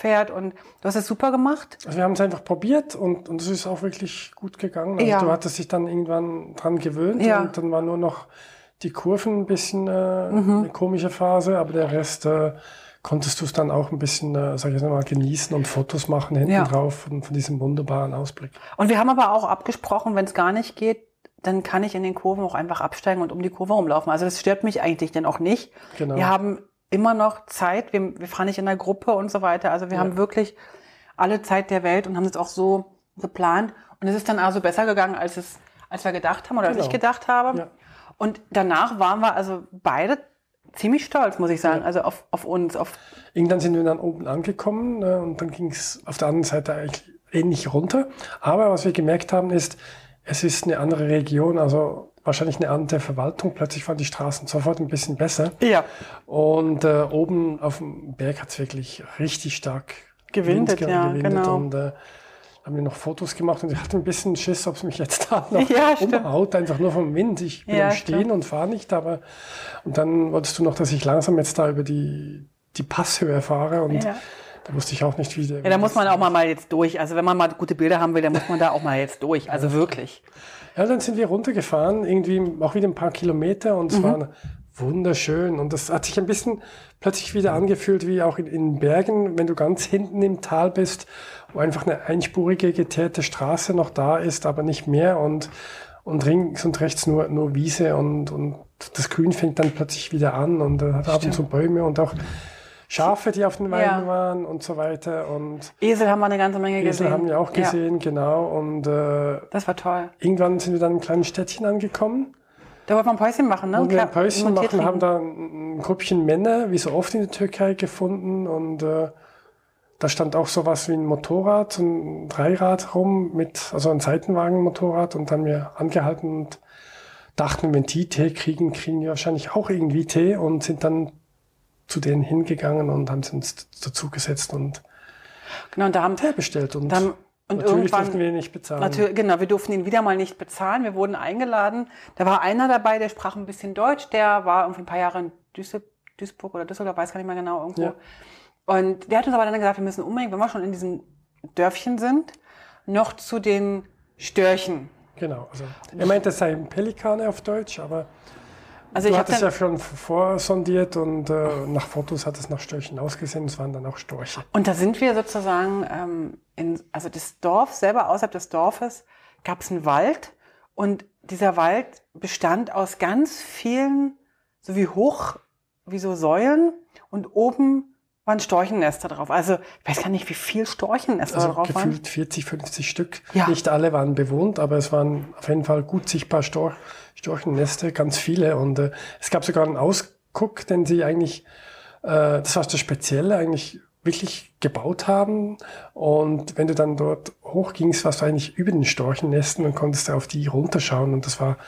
Fährt. Und du hast es super gemacht. Also wir haben es einfach probiert und, und es ist auch wirklich gut gegangen. Also Ja. du hattest dich dann irgendwann dran gewöhnt Ja. und dann war nur noch die Kurven ein bisschen äh, Mhm. eine komische Phase, aber der Rest äh, konntest du es dann auch ein bisschen, äh, sag ich jetzt mal, genießen und Fotos machen hinten Ja. drauf von, von diesem wunderbaren Ausblick. Und wir haben aber auch abgesprochen, wenn es gar nicht geht, dann kann ich in den Kurven auch einfach absteigen und um die Kurve rumlaufen. Also das stört mich eigentlich dann auch nicht. Genau. Wir haben immer noch Zeit, wir, wir fahren nicht in der Gruppe und so weiter. Also wir Ja. haben wirklich alle Zeit der Welt und haben es auch so geplant. Und es ist dann also besser gegangen, als es, als wir gedacht haben oder als Genau. ich gedacht habe. Ja. Und danach waren wir also beide ziemlich stolz, muss ich sagen, Ja. also auf, auf uns, auf Irgendwann sind wir dann oben angekommen äh, und dann ging es auf der anderen Seite eigentlich ähnlich runter. Aber was wir gemerkt haben ist, es ist eine andere Region, also wahrscheinlich eine andere Verwaltung. Plötzlich waren die Straßen sofort ein bisschen besser. ja. Und äh, oben auf dem Berg hat es wirklich richtig stark Gewindet, ge- ja, gewindet. genau. Und äh, haben wir noch Fotos gemacht und ich hatte ein bisschen Schiss, ob es mich jetzt da <laughs> noch Ja, umhaut, einfach nur vom Wind. Ich bin Ja, am Stehen stimmt. und fahre nicht, aber und dann wolltest du noch, dass ich langsam jetzt da über die, die Passhöhe fahre und Ja. da wusste ich auch nicht, wie der. Ja, da muss man auch mal, mal jetzt durch. Also wenn man mal gute Bilder haben will, dann muss man da auch mal jetzt durch. Also wirklich. Ja, dann sind wir runtergefahren, irgendwie auch wieder ein paar Kilometer und es Mhm. war wunderschön. Und das hat sich ein bisschen plötzlich wieder angefühlt wie auch in, in Bergen, wenn du ganz hinten im Tal bist, wo einfach eine einspurige geteerte Straße noch da ist, aber nicht mehr und, und links und rechts nur, nur Wiese und, und das Grün fängt dann plötzlich wieder an und hat ab und zu Bäume und auch Schafe, die auf den Weiden Ja. waren und so weiter und Esel haben wir eine ganze Menge Esel gesehen. haben wir auch Ja, gesehen, genau. Und äh, das war toll. irgendwann sind wir dann in einem kleinen Städtchen angekommen. Da wollten wir ein Päuschen machen, ne? Und wir ein Päuschen machen, haben trinken. da ein Gruppchen Männer, wie so oft in der Türkei, gefunden. Und äh, da stand auch sowas wie ein Motorrad, so ein Dreirad rum, mit, also ein Seitenwagenmotorrad. Und dann haben wir angehalten und dachten, wenn die Tee kriegen, kriegen wir wahrscheinlich auch irgendwie Tee und sind dann zu denen hingegangen und haben uns dazugesetzt und Genau, und da haben Tee bestellt und, dann, und natürlich durften wir ihn nicht bezahlen. Natürlich, genau, wir durften ihn wieder mal nicht bezahlen. Wir wurden eingeladen. Da war einer dabei, der sprach ein bisschen Deutsch. Der war irgendwie ein paar Jahre in Duisburg, Duisburg oder Düsseldorf, weiß gar nicht mehr genau irgendwo. Ja. Und der hat uns aber dann gesagt, wir müssen unbedingt, wenn wir schon in diesem Dörfchen sind, noch zu den Störchen. Genau. Also, er meinte, es seien Pelikane auf Deutsch, aber Also du ich hattest ja schon vorsondiert und äh, nach Fotos hat es nach Störchen ausgesehen. Es waren dann auch Storche. und da sind wir sozusagen ähm, in, also das Dorf selber außerhalb des Dorfes gab es einen Wald und dieser Wald bestand aus ganz vielen, so wie hoch, wie so Säulen und oben waren Storchennester drauf. Also ich weiß gar nicht, wie viel Storchennester da Also drauf waren. gefühlt 40, 50 Stück. Ja. Nicht alle waren bewohnt, aber es waren auf jeden Fall gut sichtbar Storch, Storchenneste, ganz viele. Und äh, es gab sogar einen Ausguck, den sie eigentlich, äh, das war das Spezielle, eigentlich wirklich gebaut haben. Und wenn du dann dort hochgingst, warst du eigentlich über den Storchennesten und konntest da auf die runterschauen. Und das war,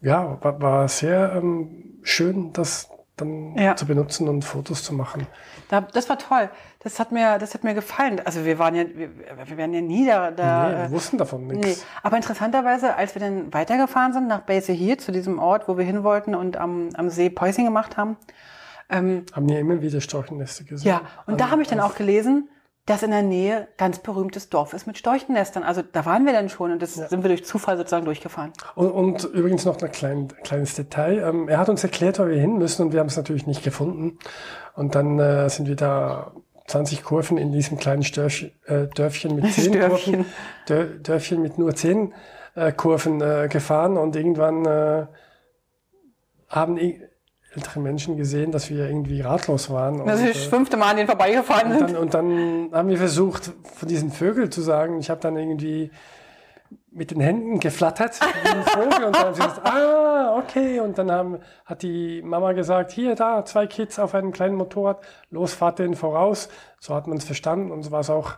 ja, war, war sehr ähm, schön, das dann Ja. zu benutzen und Fotos zu machen. Da, das war toll. Das hat mir, das hat mir gefallen. Also wir waren ja, wir, wir wären ja nie da. da nee, wir wussten davon nichts. Nee, aber interessanterweise, als wir dann weitergefahren sind nach Base hier, zu diesem Ort, wo wir hin wollten und am, am See Päuschen gemacht haben, ähm, Haben ja immer wieder Storchenneste gesehen. ja, und da habe ich dann auch gelesen, dass in der Nähe ganz berühmtes Dorf ist mit Storchennestern. Also da waren wir dann schon und das sind wir durch Zufall sozusagen durchgefahren. Und, und übrigens noch ein klein, kleines Detail. Ähm, er hat uns erklärt, wo wir hin müssen und wir haben es natürlich nicht gefunden. Und dann äh, sind wir da 20 Kurven in diesem kleinen Störch, äh, Dörfchen mit <laughs> 10 Störfchen. Kurven, Dör, Dörfchen mit nur 10 äh, Kurven äh, gefahren und irgendwann äh, haben i- ältere Menschen gesehen, dass wir irgendwie ratlos waren. Das ist das äh, fünfte Mal an denen vorbeigefahren und sind. dann, und dann haben wir versucht, von diesen Vögeln zu sagen. Ich habe dann irgendwie mit den Händen geflattert wie ein <laughs> Vogel und dann haben sie gesagt, ah, okay. Und dann haben, hat die Mama gesagt, hier, da, zwei Kids auf einem kleinen Motorrad, los, fahrt denen voraus. So hat man es verstanden und so war es auch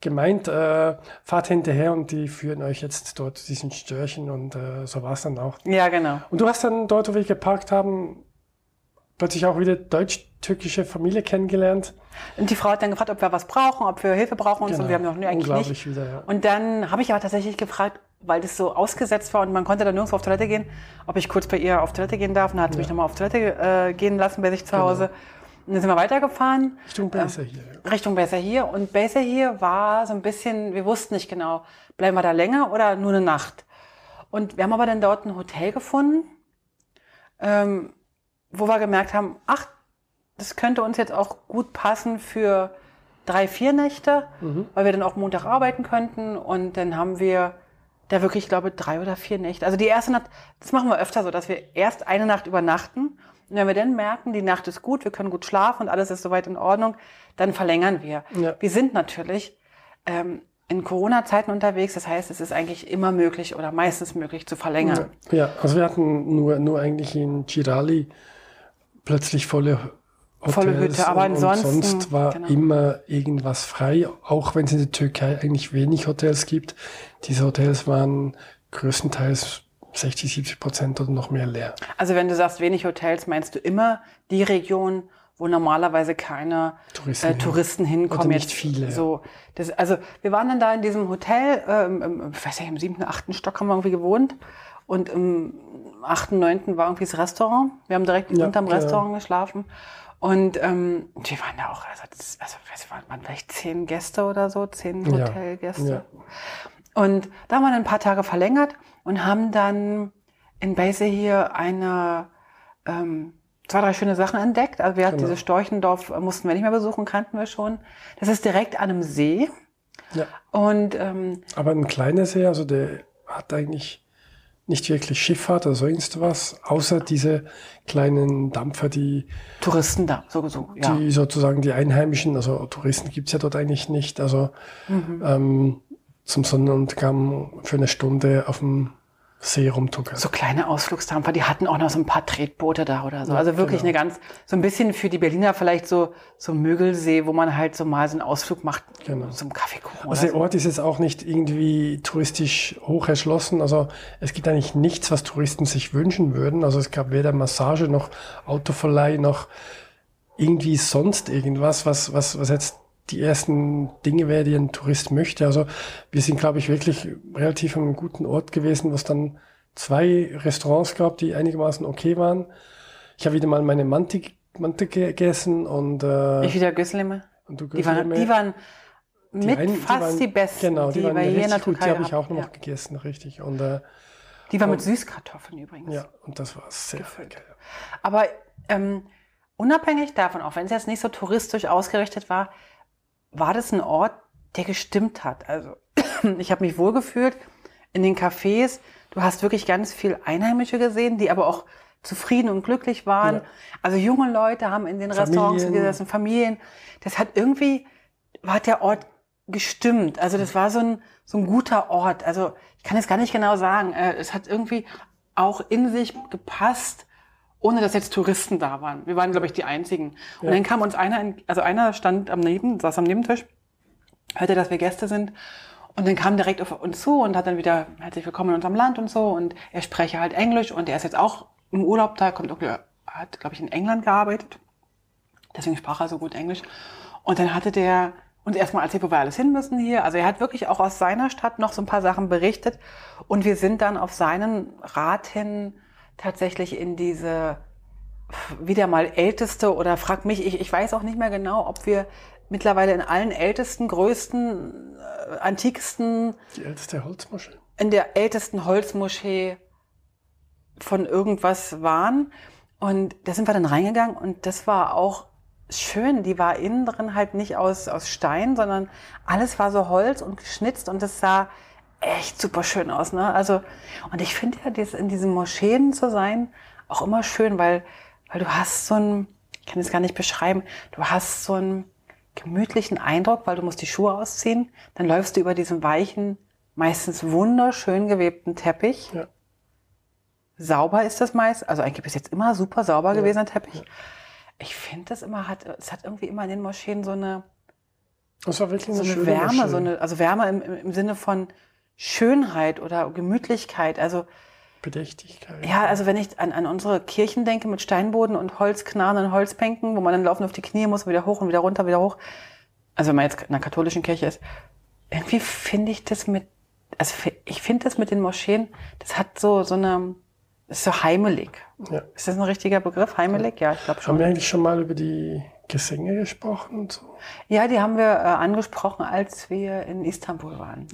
gemeint, äh, fahrt hinterher und die führen euch jetzt dort zu diesen Störchen und äh, so war es dann auch. Ja, genau. Und du hast dann dort, wo wir geparkt haben, plötzlich auch wieder deutsch-türkische Familie kennengelernt. Und die Frau hat dann gefragt, ob wir was brauchen, ob wir Hilfe brauchen und so. Und wir haben noch, nee, eigentlich Genau. Unglaublich nicht. wieder, ja. Und dann habe ich aber tatsächlich gefragt, weil das so ausgesetzt war und man konnte dann nirgendwo auf Toilette gehen, ob ich kurz bei ihr auf Toilette gehen darf. Und dann hat sie mich nochmal auf Toilette äh, gehen lassen bei sich zu Hause. Und dann sind wir weitergefahren. Richtung Base hier. ja. Richtung Baser hier. Und Baser hier war so ein bisschen, wir wussten nicht genau, bleiben wir da länger oder nur eine Nacht. Und wir haben aber dann dort ein Hotel gefunden, ähm, wo wir gemerkt haben, ach, das könnte uns jetzt auch gut passen für drei, vier Nächte, weil wir dann auch Montag arbeiten könnten. Und dann haben wir da wirklich, ich glaube, drei oder vier Nächte. Also die erste Nacht, das machen wir öfter so, dass wir erst eine Nacht übernachten. Und wenn wir dann merken, die Nacht ist gut, wir können gut schlafen und alles ist soweit in Ordnung, dann verlängern wir. Ja. Wir sind natürlich ähm, in Corona-Zeiten unterwegs. Das heißt, es ist eigentlich immer möglich oder meistens möglich zu verlängern. Ja, also wir hatten nur, nur eigentlich in Girali plötzlich volle Hotels. Volle Hütte, aber und, ansonsten, Und sonst war genau. immer irgendwas frei, auch wenn es in der Türkei eigentlich wenig Hotels gibt. Diese Hotels waren größtenteils 60, 70 Prozent oder noch mehr leer. Also wenn du sagst wenig Hotels, meinst du immer die Region, wo normalerweise keine Touristen äh, hin- Touristen hinkommen. oder nicht jetzt viele. So, das, also wir waren dann da in diesem Hotel, ähm, im, ich weiß nicht, im siebten, achten Stock haben wir irgendwie gewohnt. Und im achten, neunten war irgendwie das Restaurant. Wir haben direkt Ja, unterm genau. Restaurant geschlafen. Und ähm, wir waren da auch, also, das, also es waren, waren vielleicht zehn Gäste oder so, zehn Ja, Hotelgäste. ja. Und da haben wir dann ein paar Tage verlängert und haben dann in Base hier eine, ähm, zwei, drei schöne Sachen entdeckt. Also wir hatten Genau. dieses Storchendorf, äh, mussten wir nicht mehr besuchen, kannten wir schon. Das ist direkt an einem See. Ja. Und ähm, Aber ein kleiner See, also der hat eigentlich nicht wirklich Schifffahrt oder so irgendwas, außer diese kleinen Dampfer, die Touristen da, so, so ja. die sozusagen die Einheimischen, also Touristen gibt's ja dort eigentlich nicht, also ähm, zum Sonnenuntergang für eine Stunde auf dem See rumtuckern. So kleine Ausflugsdampfer, die hatten auch noch so ein paar Tretboote da oder so. Also wirklich genau. eine ganz, so ein bisschen für die Berliner vielleicht so, so Mögelsee, wo man halt so mal so einen Ausflug macht, Genau. zum Kaffeekuchen Also der Ort ist jetzt auch nicht irgendwie touristisch hoch erschlossen. Also es gibt eigentlich nichts, was Touristen sich wünschen würden. Also es gab weder Massage noch Autoverleih noch irgendwie sonst irgendwas, was, was, was jetzt die ersten Dinge wäre, die ein Tourist möchte. Also wir sind, glaube ich, wirklich relativ an einem guten Ort gewesen, wo es dann zwei Restaurants gab, die einigermaßen okay waren. Ich habe wieder mal meine Mante, Mante gegessen und äh, ich wieder Gössleme. Und du die waren, die waren die mit einen- die fast waren- die besten, Genau, die, die waren richtig gut. Die habe ich auch noch ja. gegessen, richtig. Und äh, Die war mit Süßkartoffeln übrigens. ja, und das war sehr geil. Aber ähm, unabhängig davon, auch wenn es jetzt nicht so touristisch ausgerichtet war, war das ein Ort, der gestimmt hat. Also <clears throat> ich habe mich wohlgefühlt in den Cafés. Du hast wirklich ganz viel Einheimische gesehen, die aber auch zufrieden und glücklich waren. Ja. Also junge Leute haben in den Restaurants Familien. gesessen, Familien. Das hat irgendwie, war der Ort gestimmt. Also das war so ein, so ein guter Ort. Also ich kann es gar nicht genau sagen. Äh, Es hat irgendwie auch in sich gepasst, ohne dass jetzt Touristen da waren. Wir waren, glaube ich, die einzigen. Und Ja. dann kam uns einer, in- also einer stand am Neben, saß am Nebentisch, hörte, dass wir Gäste sind. Und dann kam direkt auf uns zu und hat dann wieder herzlich willkommen in unserem Land und so. Und er spreche halt Englisch und er ist jetzt auch im Urlaub da, kommt hat, glaube ich, in England gearbeitet. Deswegen sprach er so gut Englisch. Und dann hatte der uns erstmal erzählt, wo wir alles hin müssen hier. Also er hat wirklich auch aus seiner Stadt noch so ein paar Sachen berichtet. Und wir sind dann auf seinen Rat hin tatsächlich in diese wieder mal älteste oder frag mich, ich, ich weiß auch nicht mehr genau, ob wir mittlerweile in allen ältesten, größten, äh, antiksten Die älteste Holzmoschee. in der ältesten Holzmoschee von irgendwas waren. Und da sind wir dann reingegangen und das war auch schön. Die war innen drin halt nicht aus, aus Stein, sondern alles war so Holz und geschnitzt und das sah echt super schön aus. Ne? Also, und ich finde ja, das in diesen Moscheen zu sein, auch immer schön, weil, weil du hast so ein, ich kann es gar nicht beschreiben, du hast so einen gemütlichen Eindruck, weil du musst die Schuhe ausziehen, dann läufst du über diesen weichen, meistens wunderschön gewebten Teppich. Ja. Sauber ist das meist, also eigentlich bis jetzt immer super sauber gewesen, der Teppich. Ich finde das immer hat, es hat irgendwie immer in den Moscheen so eine, Das war wirklich so eine Wärme, Moschee. so eine, also Wärme im im Sinne von Schönheit oder Gemütlichkeit. Also Bedächtigkeit. ja, also wenn ich an, an unsere Kirchen denke mit Steinboden und Holzknarren und Holzbänken, wo man dann laufen auf die Knie muss wieder hoch und wieder runter, wieder hoch. Also wenn man jetzt in einer katholischen Kirche ist, irgendwie finde ich das mit, also ich finde das mit den Moscheen, das hat so, so eine, das ist so heimelig. Ja. Ist das ein richtiger Begriff? Heimelig? Ja, ich glaube Haben schon. wir eigentlich schon mal über die Gesänge gesprochen und so? Ja, die haben wir äh, angesprochen, als wir in Istanbul waren.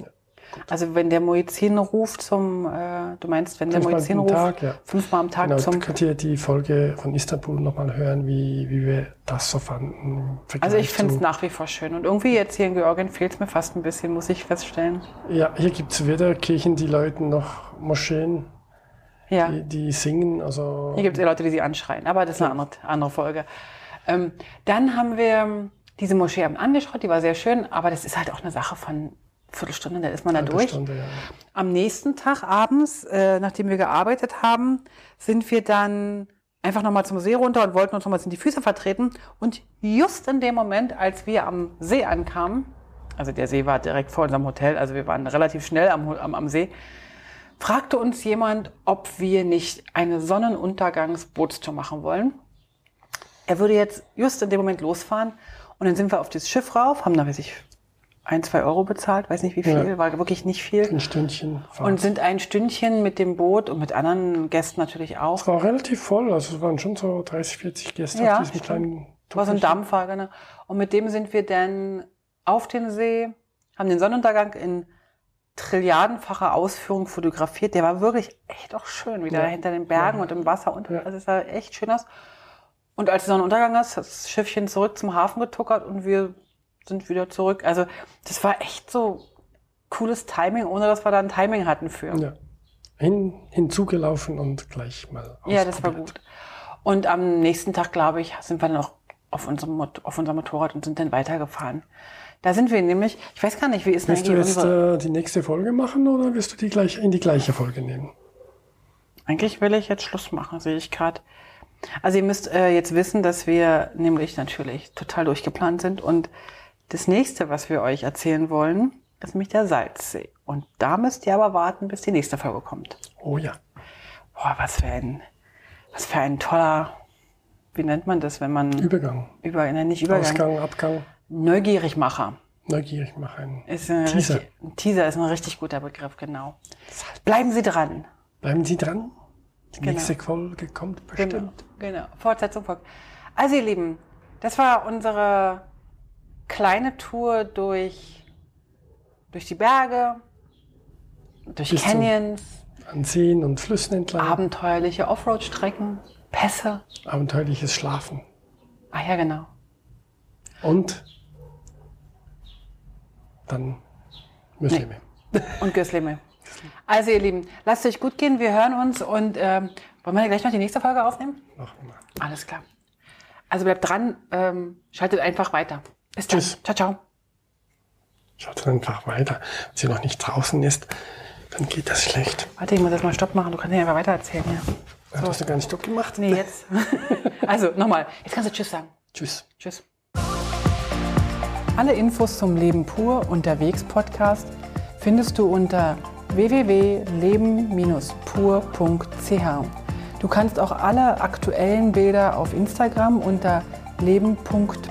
Also wenn der Muezzin ruft zum, äh, du meinst, wenn der Fünfmal Muezzin am ruft, Tag, ja. fünfmal am Tag Genau, zum könnt ihr die Folge von Istanbul nochmal hören, wie, wie wir das so fanden. Also ich finde es nach wie vor schön. Und irgendwie jetzt hier in Georgien fehlt es mir fast ein bisschen, muss ich feststellen. Ja, hier gibt es weder Kirchen, die läuten, noch Moscheen, Ja, die, die singen. Also hier gibt es Leute, die sie anschreien, aber das ist eine andere, andere Folge. Ähm, dann haben wir ähm, diese Moschee haben angeschaut, die war sehr schön, aber das ist halt auch eine Sache von Viertelstunde, da ist man da durch. Ja. Am nächsten Tag abends, äh, nachdem wir gearbeitet haben, sind wir dann einfach nochmal zum See runter und wollten uns nochmal in die Füße vertreten. Und just in dem Moment, als wir am See ankamen, also der See war direkt vor unserem Hotel, also wir waren relativ schnell am, am, am See, fragte uns jemand, ob wir nicht eine Sonnenuntergangsbootstour machen wollen. Er würde jetzt just in dem Moment losfahren und dann sind wir auf das Schiff rauf, haben da, weiß ich, ein, zwei Euro bezahlt, weiß nicht wie viel, Ja. war wirklich nicht viel. Ein Stündchen Fahrt. Und sind ein Stündchen mit dem Boot und mit anderen Gästen natürlich auch. es war relativ voll, also es waren schon so 30, 40 Gäste Ja, auf diesem stimmt. kleinen War so ein. Dampfer, genau. Und mit dem sind wir dann auf den See, haben den Sonnenuntergang in trilliardenfacher Ausführung fotografiert. Der war wirklich echt auch schön, wieder Ja. hinter den Bergen Ja. und im Wasser. Und. Also es sah echt schön aus. Und als der Sonnenuntergang ist, hat das Schiffchen zurück zum Hafen getuckert und wir sind wieder zurück. Also das war echt so cooles Timing, ohne dass wir da ein Timing hatten für. Ja. Hin, hinzugelaufen und gleich mal Ja, das war gut. Und am nächsten Tag, glaube ich, sind wir dann noch auf unserem, auf unserem Motorrad und sind dann weitergefahren. Da sind wir nämlich, ich weiß gar nicht, wie ist denn Willst du jetzt äh, die nächste Folge machen oder wirst du die gleich in die gleiche Folge nehmen? Eigentlich will ich jetzt Schluss machen, sehe ich gerade. Also ihr müsst äh, jetzt wissen, dass wir nämlich natürlich total durchgeplant sind und das nächste, was wir euch erzählen wollen, ist nämlich der Salzsee. Und da müsst ihr aber warten, bis die nächste Folge kommt. Oh ja. Boah, was für ein, was für ein toller, wie nennt man das, wenn man Übergang. über, nein, nicht Übergang. Ausgang, Abgang. Neugierigmacher. Neugierig machen. Ist ein Teaser. Richtig, ein Teaser ist ein richtig guter Begriff, genau. Bleiben Sie dran. Bleiben Sie dran. Die Genau. nächste Folge kommt bestimmt. Genau, genau. Fortsetzung folgt. Also ihr Lieben, das war unsere kleine Tour durch, durch die Berge, durch Bis Canyons, An Seen und Flüssen entlang. abenteuerliche Offroad-Strecken, Pässe. Abenteuerliches Schlafen. Ah ja, genau. Und dann Muslime. <laughs> Und Gösleme. Also ihr Lieben, lasst euch gut gehen, wir hören uns und ähm, wollen wir gleich noch die nächste Folge aufnehmen? Noch einmal. Alles klar. Also bleibt dran, ähm, schaltet einfach weiter. Bis dann. Tschüss. Ciao, ciao. Schaut einfach weiter. Wenn sie noch nicht draußen ist, dann geht das schlecht. Warte, ich muss jetzt mal Stopp machen. Du kannst ja einfach weiter erzählen. Ja. Hat Hast du gar nicht Stopp gemacht? Nee, jetzt. <laughs> also, nochmal. Jetzt kannst du Tschüss sagen. Tschüss. Tschüss. Alle Infos zum Leben pur unterwegs Podcast findest du unter www.leben-pur.ch. Du kannst auch alle aktuellen Bilder auf Instagram unter leben.pur